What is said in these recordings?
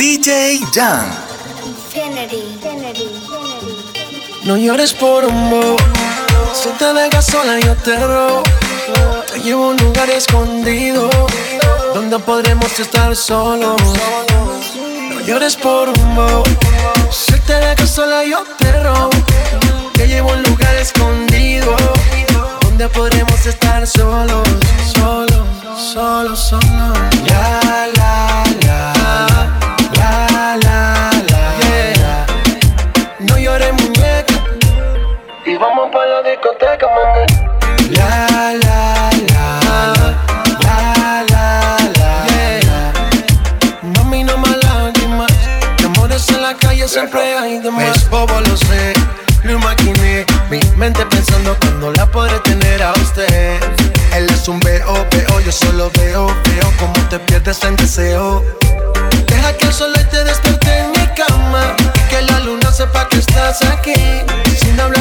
DJ Jan. No llores por un bo. Si te dejas sola, yo te robo. Te llevo a un lugar escondido donde podremos estar solos. No llores por un bo. Si te dejas sola, yo te robo. Te llevo a un lugar escondido donde podremos estar solos, solos, solos, solos. La, la, la, la. La, la, la, la, la, yeah. Mami, no más lágrimas. Amores en la calle siempre hay de más. Es bobo, lo sé lo. Mi mente pensando cuando la podré tener a usted. Él es un veo, veo, yo solo veo, veo como te pierdes en deseo. Deja que el sol te despierte en mi cama que la luna sepa que estás aquí.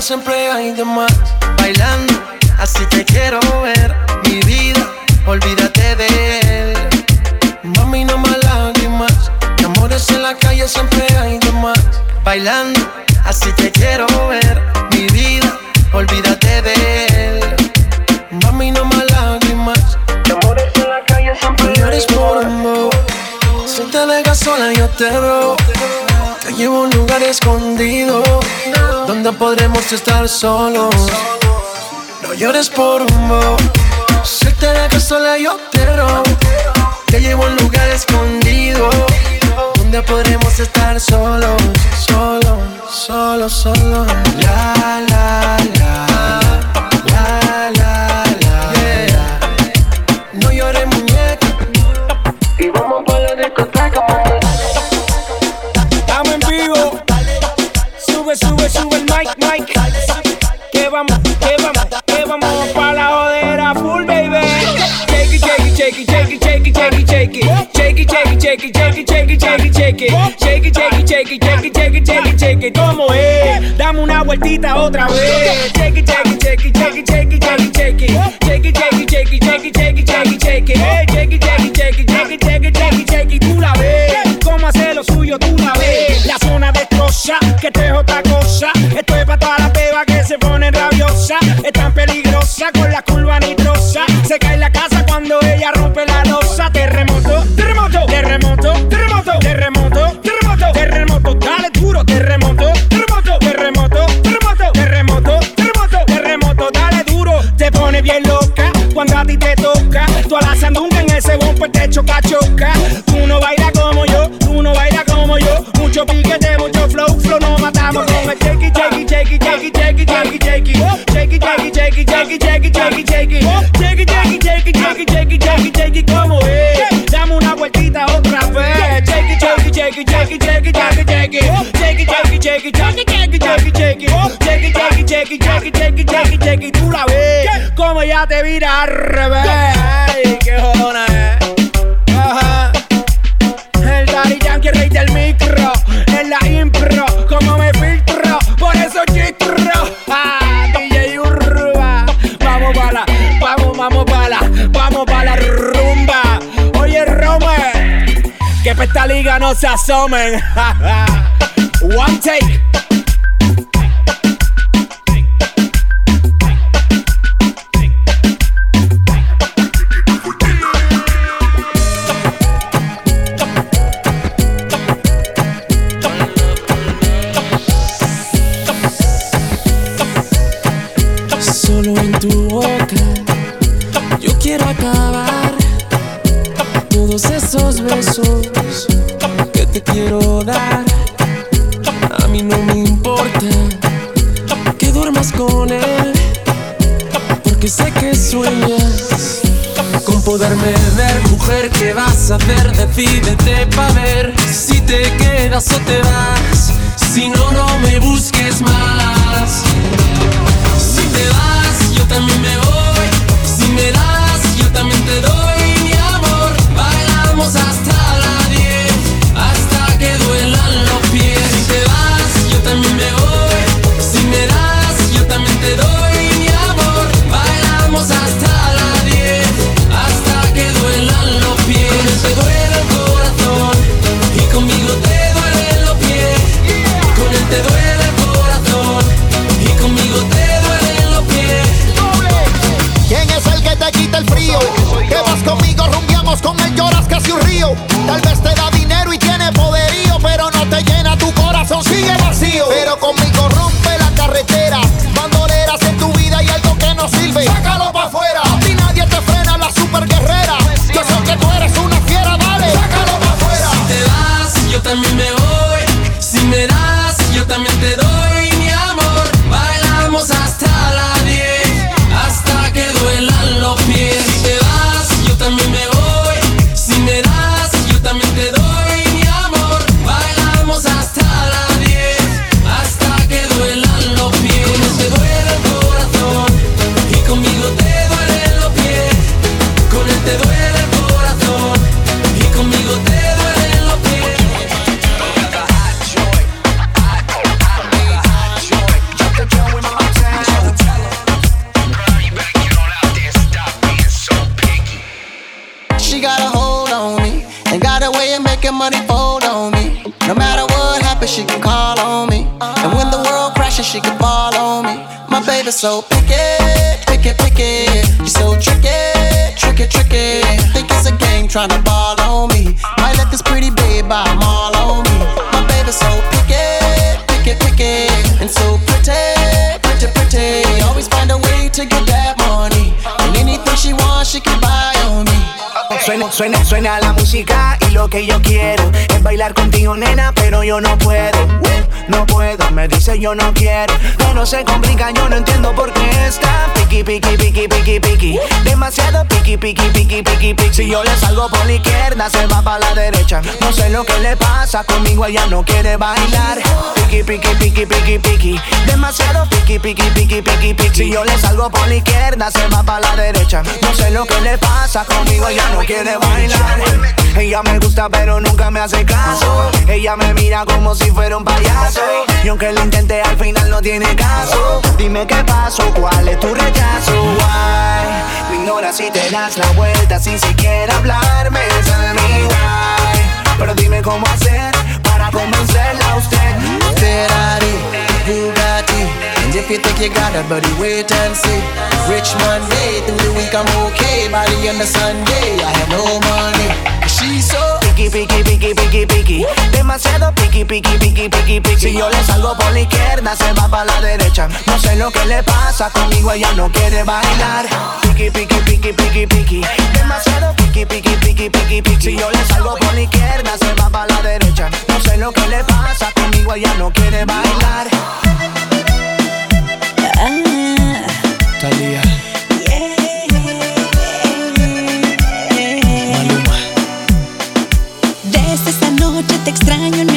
siempre hay de más. Bailando, así te quiero ver. Mi vida, olvídate de él. Mami, no más lágrimas. De amores en la calle siempre hay de más. Bailando, así te quiero ver. Mi vida, olvídate de él. Mami, no más lágrimas. De amores en la calle siempre llores por amor. Si te dejas sola, yo te robo. Te llevo a un lugar escondido donde podremos estar solos. No llores por un Si te dejas sola, yo te robo. Te llevo a un lugar escondido donde podremos estar solos, solos, solos, solos. La, la, la, shake it, shake it. Shake it, shake it, shake it, shake it, shake it, shake it. ¿Cómo es? Dame una vueltita otra vez. Shake it, shake it, shake it, shake it, shake it, shake it, shake it. Shake it, shake it, shake it, shake it, shake it, shake it, shake it. Shake it, shake it, shake it, shake it, shake it, shake it, shake it. Tú la ves. Cómo hace lo suyo, tú la ves. La zona destroza, que esto es otra cosa. Esto es para toda la peba que se pone rabiosa. Es tan peligrosa con la curva nitrosa. Se cae la te vira al revés. Ay, qué jodona es. Ajá. El Daddy Yankee, el rey del micro. En la impro, como me filtro. Por eso chistro. Ah, DJ Urba. Vamos para la, vamos, vamos para la, vamos para la rumba. Oye, Rome, que pa' esta liga no se asomen. One take. Si no, she can call on me. And when the world crashes, she can fall on me. My baby's so picky, picky, picky. She's so tricky, tricky, tricky. Think it's a game trying to ball on me. Might let this pretty babe buy 'em all on me. My baby's so picky, picky, picky. And so pretty, pretty, pretty. Always find a way to get that money. And anything she wants, she can buy on me. Suena, suena, suena la música y lo que yo quiero es bailar contigo, nena, pero yo no puedo. uh, No puedo, me dice yo no quiero. Todo se complica, yo no entiendo por qué está piqui, piqui, piqui, piqui, piqui. Demasiado piqui, piqui, piqui, piqui, piqui. Si yo le salgo por la izquierda, se va para la derecha. No sé lo que le pasa conmigo, ella no quiere bailar. Piqui, piqui, piqui, piqui, piqui. Demasiado piqui, piqui, piqui, piqui, piqui. Si yo le salgo por la izquierda, se va para la derecha. No sé lo que le pasa conmigo, ella no quiere bailar. Ella me gusta, pero nunca me hace caso. Ella me mira como si fuera un payaso. Y aunque lo intenté, al final no tiene caso. Dime qué pasó, cuál es tu rechazo. Why? Me ignoras si te das la vuelta sin siquiera hablarme. Tell me why. Pero dime cómo hacer para convencerla a usted. Ferrari. And if you think you got it, buddy, wait and see. Rich Monday, through the week I'm okay. By the end of Sunday, I have no money. She's so Piqui, piqui, piqui, piqui, piqui. Demasiado piqui, piqui, piqui, piqui, piqui. Si yo le salgo por la izquierda, se va para la derecha. No sé lo que le pasa conmigo, ella no quiere bailar. Piqui, piqui, piqui, piqui, piqui. Demasiado piqui, piqui, piqui, piqui, piqui. Si yo le salgo por la izquierda, se va para la derecha. No sé lo que le pasa conmigo, ella no quiere bailar. Desde esta noche te extraño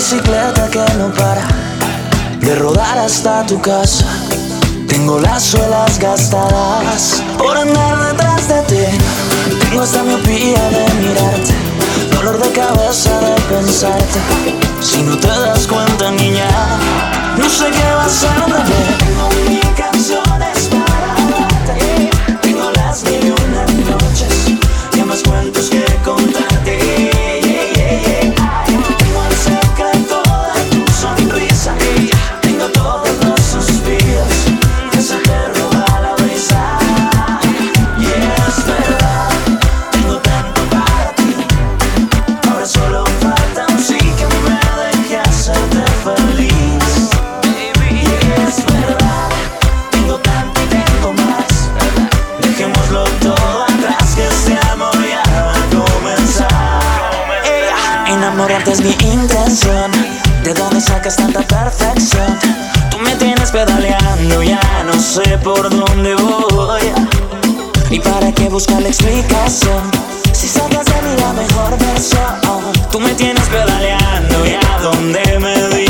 bicicleta que no para de rodar hasta tu casa. Tengo las suelas gastadas por andar detrás de ti. Tengo esta miopía de mirarte, dolor de cabeza de pensarte. Si no te das cuenta, niña, no sé qué va a ser, bebé. ¿De dónde sacas tanta perfección? Tú me tienes pedaleando, ya no sé por dónde voy. ¿Y para qué buscar la explicación? Si sacas de mí la mejor versión, tú me tienes pedaleando, y a donde me digas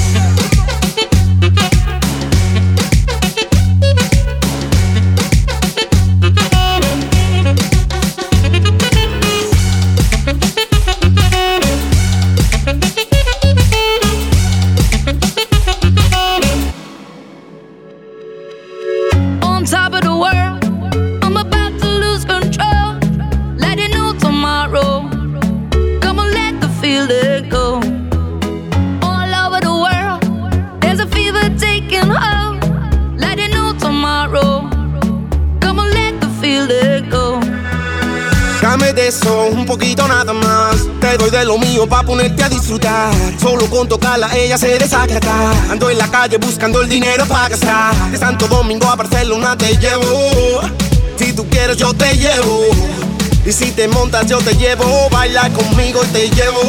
Doy de lo mío pa' ponerte a disfrutar. Solo con tocarla ella se desacata. Ando en la calle buscando el dinero para gastar. De Santo Domingo a Barcelona te llevo. Si tú quieres yo te llevo. Y si te montas yo te llevo. Baila conmigo y te llevo.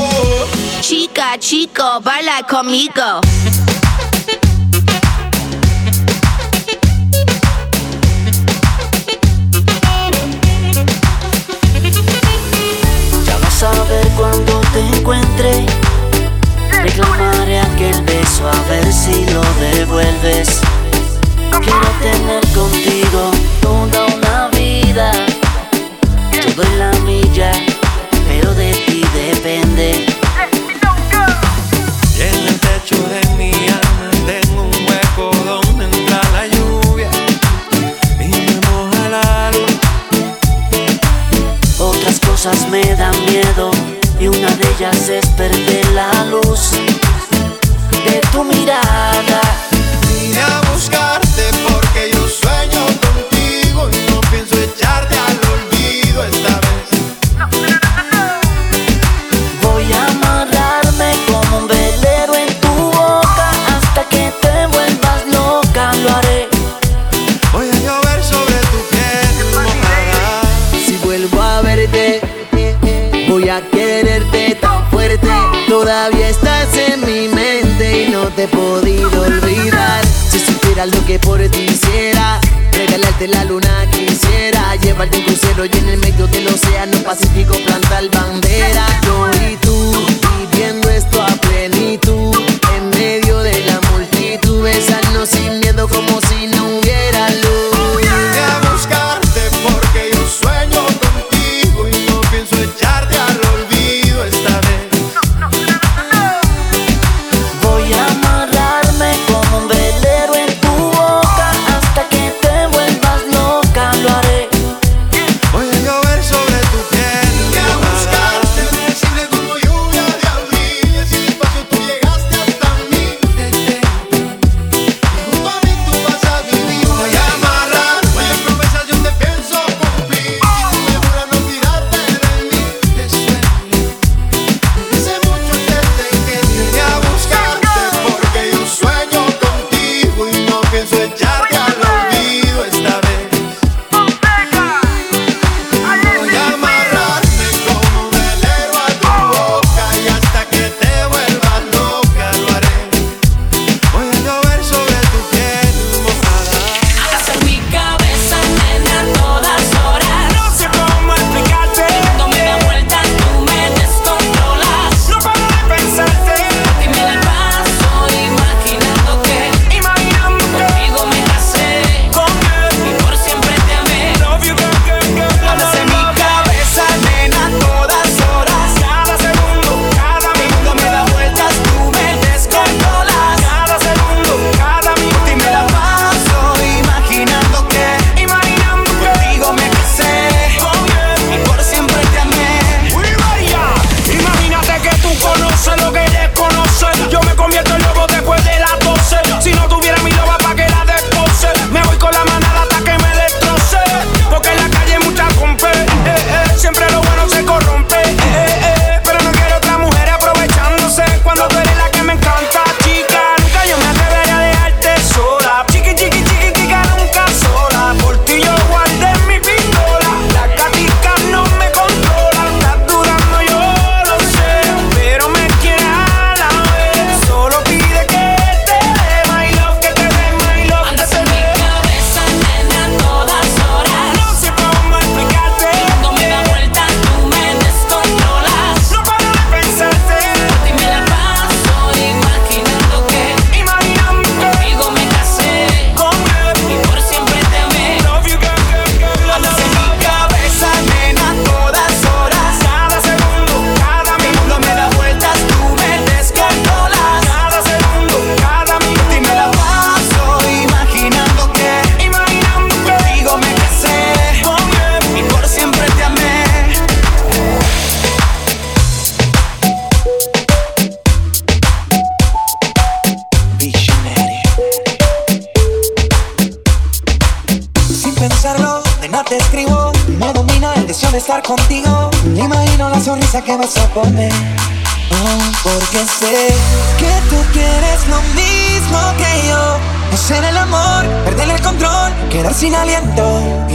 Chica, chico, baila conmigo.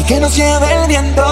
Que nos lleve el viento.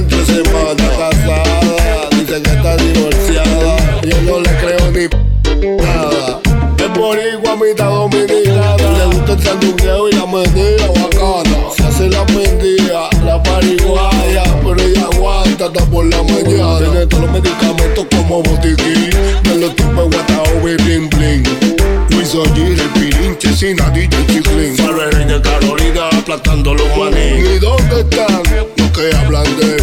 entre semana. Casada, dice que está divorciada. Yo no le creo ni nada. Es boricua, mitad dominicana. Le gusta el sanduqueo y la mentira bacana. Se hace la mentira, la pariguaya. Pero ella aguanta hasta por la mañana. Tiene todos los medicamentos como botiquín. De los tipos guatao y bling bling. Luis Ollira, el pirinche, sinadilla y chiclín. Salve de Carolina, aplastando los maní. ¿Y dónde están los que hablan de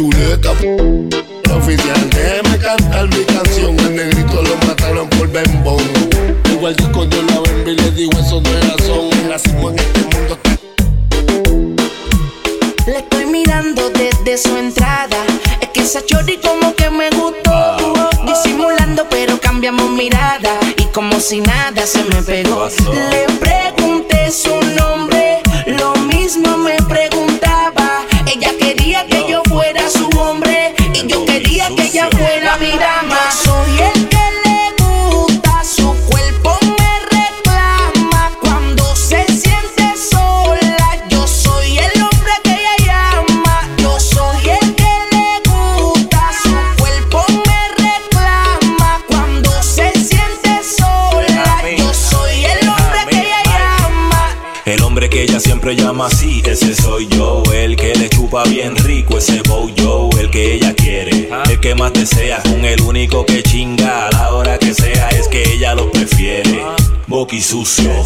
too late.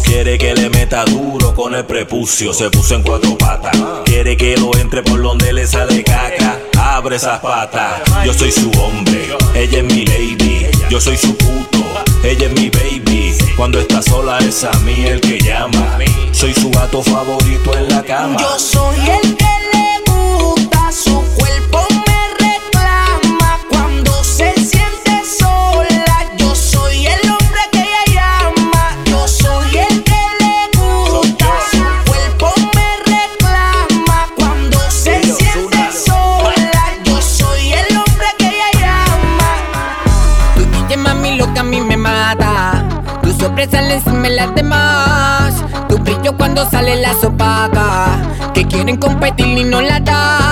Quiere que le meta duro con el prepucio. Se puso en cuatro patas. Quiere que lo entre por donde le sale caca. Abre esas patas. Yo soy su hombre. Ella es mi lady. Yo soy su puto. Ella es mi baby. Cuando está sola es a mí el que llama. Soy su gato favorito en la cama. Yo soy el que cuando sale la sopaca. Que quieren competir y no la da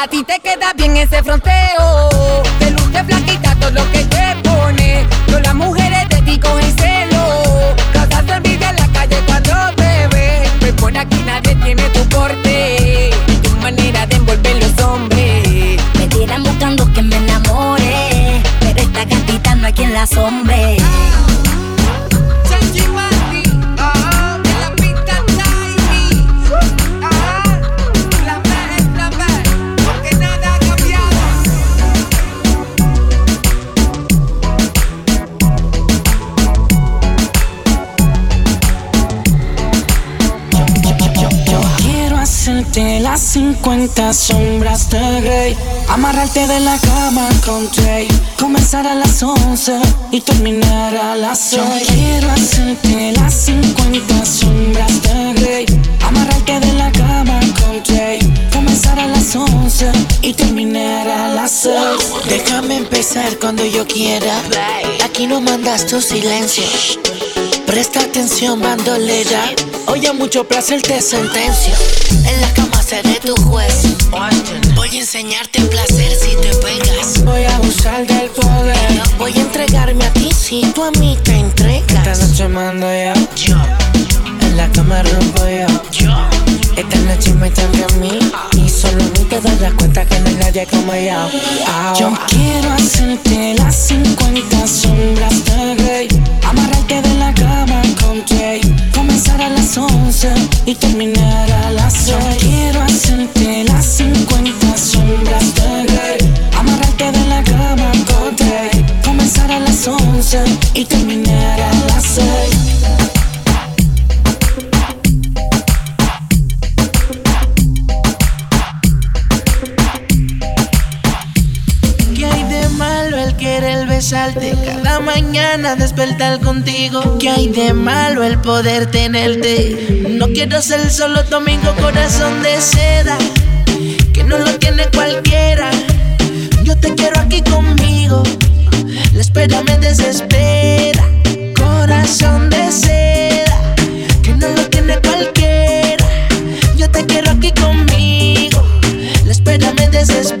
A ti te queda bien ese fronteo. 50 sombras de Grey Amarrarte de la cama con Jay Comenzar a las 11 y terminar a las 6 Yo quiero hacerte las 50 sombras de Grey Amarrarte de la cama con Jay Comenzar a las 11 y terminar a las 6 Déjame empezar cuando yo quiera. Aquí no mandas tu silencio. Presta atención, bandolera. Hoy a mucho placer te sentencio. En la cama seré tu juez. Voy a enseñarte placer si te pegas. Voy a abusar del poder Voy a entregarme a ti si tú a mí te entregas. Esta noche mando yo Yo, En la cama rompo yo yo. Esta noche me toca a mí Y solo a mí te darás cuenta que no hay nadie como yo Yo quiero hacerte las 50 sombras de Grey Amarrarte de la Jay Comenzar a las 11 y terminar a las 6 Yo quiero hacerte las 50 sombras de Grey Amarrarte de la cama con Jay Comenzar a las 11 y terminar a las 6 ¿Qué hay de malo el querer besarte? Mañana despertar contigo. ¿Qué hay de malo el poder tenerte? No quiero ser solo domingo, corazón de seda. Que no lo tiene cualquiera. Yo te quiero aquí conmigo. La espera me desespera. Corazón de seda. Que no lo tiene cualquiera. Yo te quiero aquí conmigo. La espera me desespera.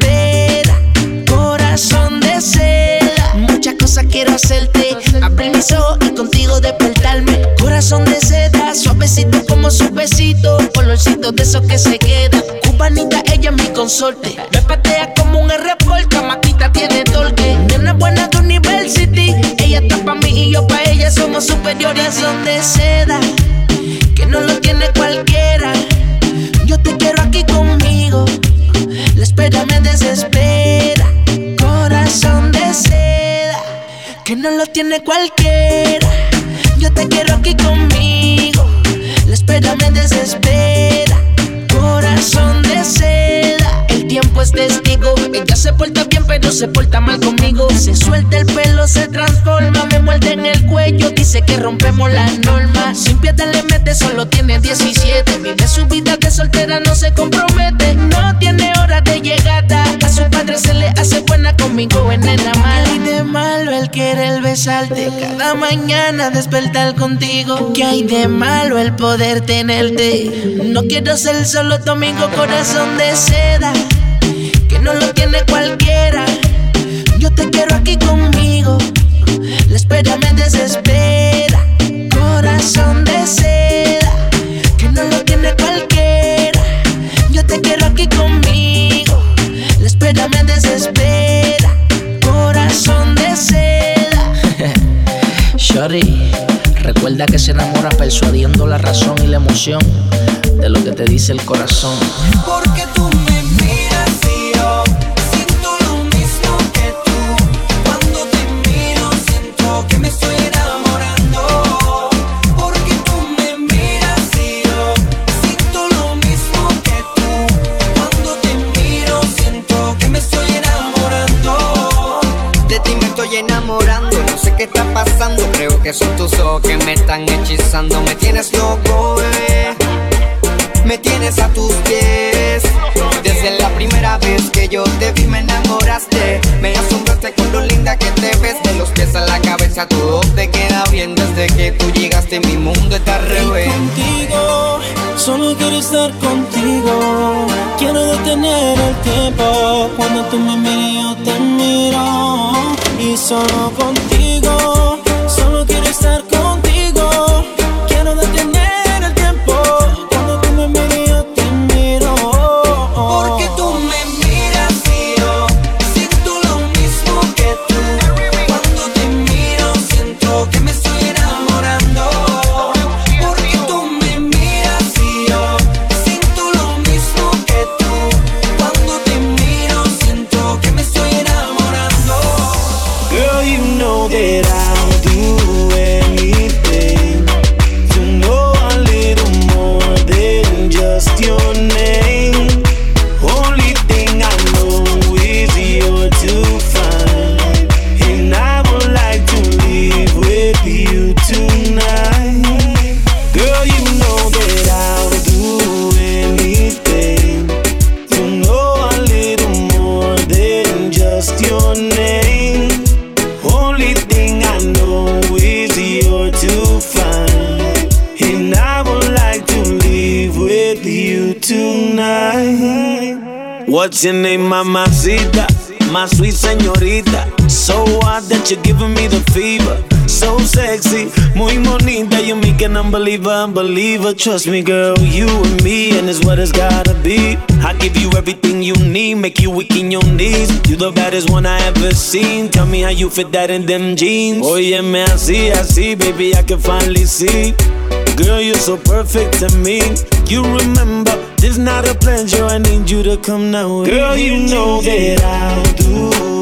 Quiero hacerte. Abrir mis ojos y contigo despertarme. Corazón de seda. Suavecito como su besito. Colorcito de esos que se quedan. Cubanita, ella es mi consorte. Me patea como un R-Volta. Maquita tiene torque. Nena buena de University. Ella está pa' mí y yo pa' ella. Somos superiores. Son de seda. Que no lo tiene cualquiera. Yo te quiero aquí conmigo. La espera me desespera. Corazón de. Que no lo tiene cualquiera. Yo te quiero aquí conmigo. La espera me desespera. Corazón de seda. Ella se porta bien, pero se porta mal conmigo. Se suelta el pelo, se transforma. Me muerde en el cuello. Dice que rompemos las normas. Sin piedad le mete, solo tiene 17. Vive su vida de soltera, no se compromete. No tiene hora de llegada. A su padre se le hace buena conmigo en el mal. Y de malo el querer besarte. Cada mañana despertar contigo. ¿Qué hay de malo el poder tenerte? No quiero ser solo domingo, corazón de seda. No lo tiene cualquiera. Yo te quiero aquí conmigo. La espera me desespera. Corazón de seda. Que no lo tiene cualquiera. Yo te quiero aquí conmigo. La espera me desespera. Corazón de seda. Shorty, recuerda que se enamora persuadiendo la razón y la emoción de lo que te dice el corazón. Porque tú me que está pasando. Creo que son tus ojos que me están hechizando. Me tienes loco, bebé. Me tienes a tus pies. Desde la primera vez que yo te vi, me enamoraste. Me asombraste con lo linda que te ves. De los pies a la cabeza, todo te queda bien. Desde que tú llegaste, mi mundo está al revés. contigo, solo quiero estar contigo. Quiero detener el tiempo cuando tú me miras yo te miro. Y solo contigo, name, mamacita? My sweet señorita. So hot that you're giving me the fever. So sexy, muy bonita. You make an unbeliever, unbeliever. Trust me, girl, you and me, and it's what it's gotta be. I give you everything you need, make you weak in your knees. You the baddest one I ever seen. Tell me how you fit that in them jeans. Oh yeah, man, I see, I see, baby, I can finally see. Girl, you're so perfect to me. You remember, this not a pleasure. I need you to come now. Girl, you know that I'll do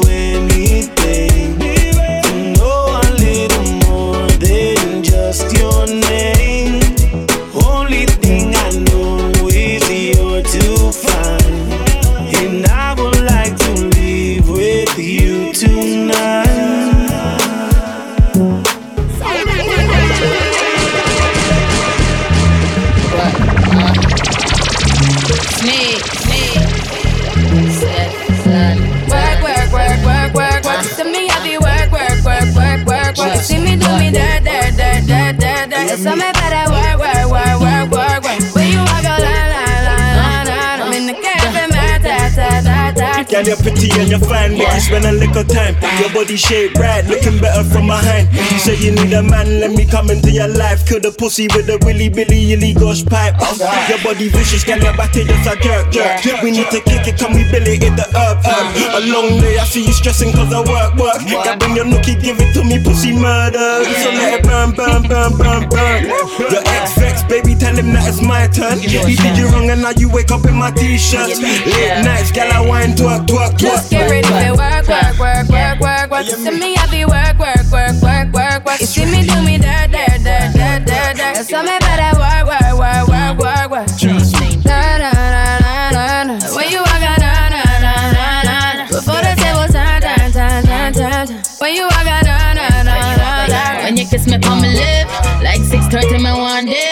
dirt, dirt. So me better Girl, you're pretty and you're fine. Make you spend a little time. Your body shape right, looking better from behind. You say you need a man, let me come into your life. Kill the pussy with a willy billy illy gosh pipe. Your body vicious, girl, your body just a jerk, jerk. We need to kick it, come we Billy in the herb, herb. Uh-huh. A long day, I see you stressing cause I work, work. Girl, bring your nookie, give it to me, pussy murder. So let it burn, burn, burn, burn, burn. Your ex vex, baby, tell him that it's my turn. He did you wrong and now you wake up in my t-shirt. Late nights, girl, I wine, twerk, twerk, twerk. Just get ready to work, work, work, work, work, work. You see me, I be work, work, work, work, work, work. You see me do me dirt, dirt, dirt, dirt, dirt, dirt. So me better work, work, work, work, work, work. Na, na, na, na, na, na. When you walk, na, na, na, na, na, na. Before the table turn, turn, turn, turn, turn, turn. When you walk, na, na, na, na, na. When you kiss me on my lip, like 6:30 me one dip.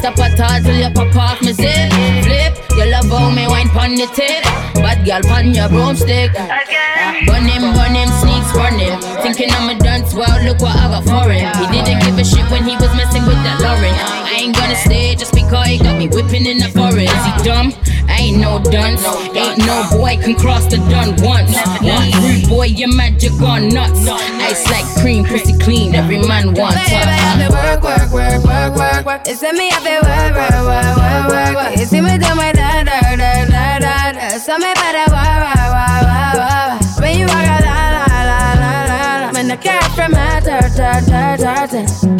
Stop at all till you pop off me zip. Flip, you love how me wine pon the tip. Bad girl pon your broomstick. Burn him, burn him, sneaks, burn him. Thinking I'm a dance, well look what I got for him. He didn't give a shit when he was messing with that Lauren. I ain't gonna stay just because he got me whipping in the forest. Is he dumb? I ain't no dunce. Ain't no boy can cross the done once. One rude boy, your magic gone nuts. Ice like cream, pretty clean. Every man wants I work, work, work, work, work, work. See me, I be work, work, work, work, work, work. See me do my da da da da da da. So me better work, work, work, work, work. When you walk a la la la la la la. When the cat from my da da da da.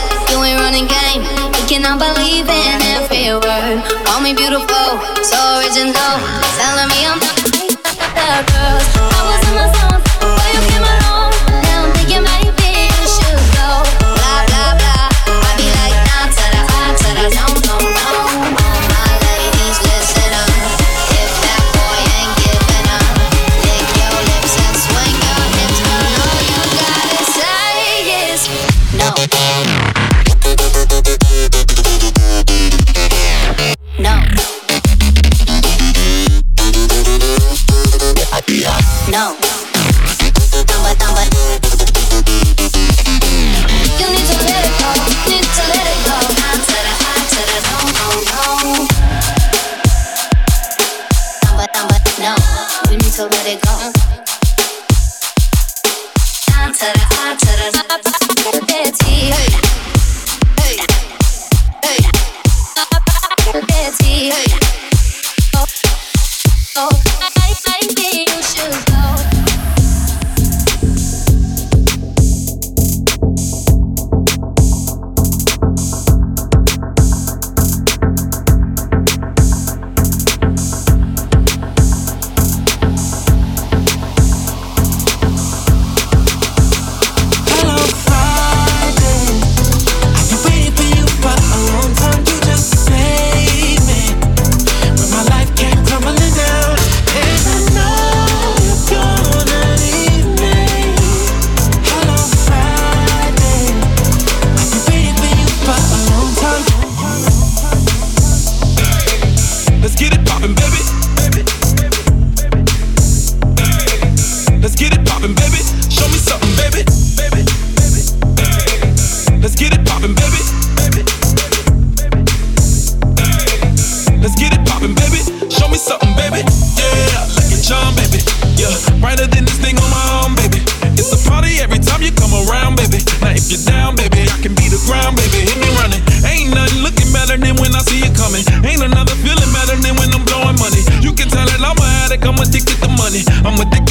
beautiful, so original. Money. I'm addicted to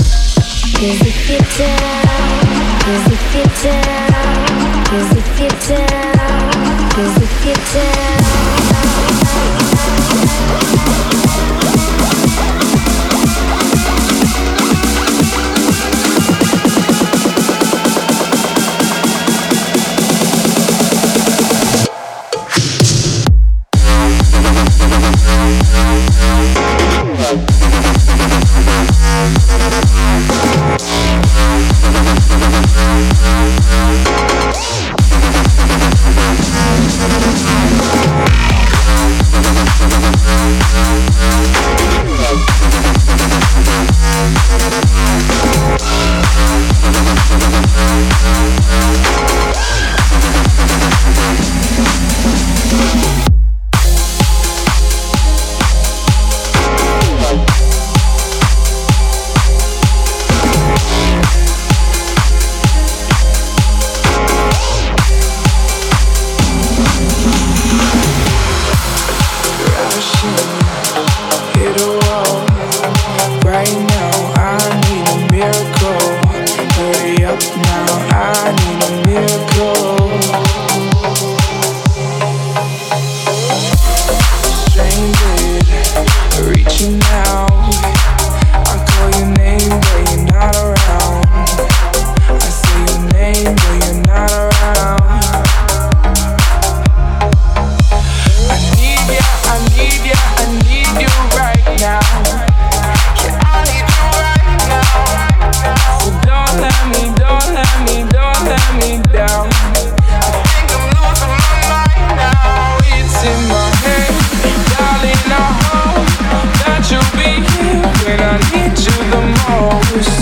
Cause if you're down always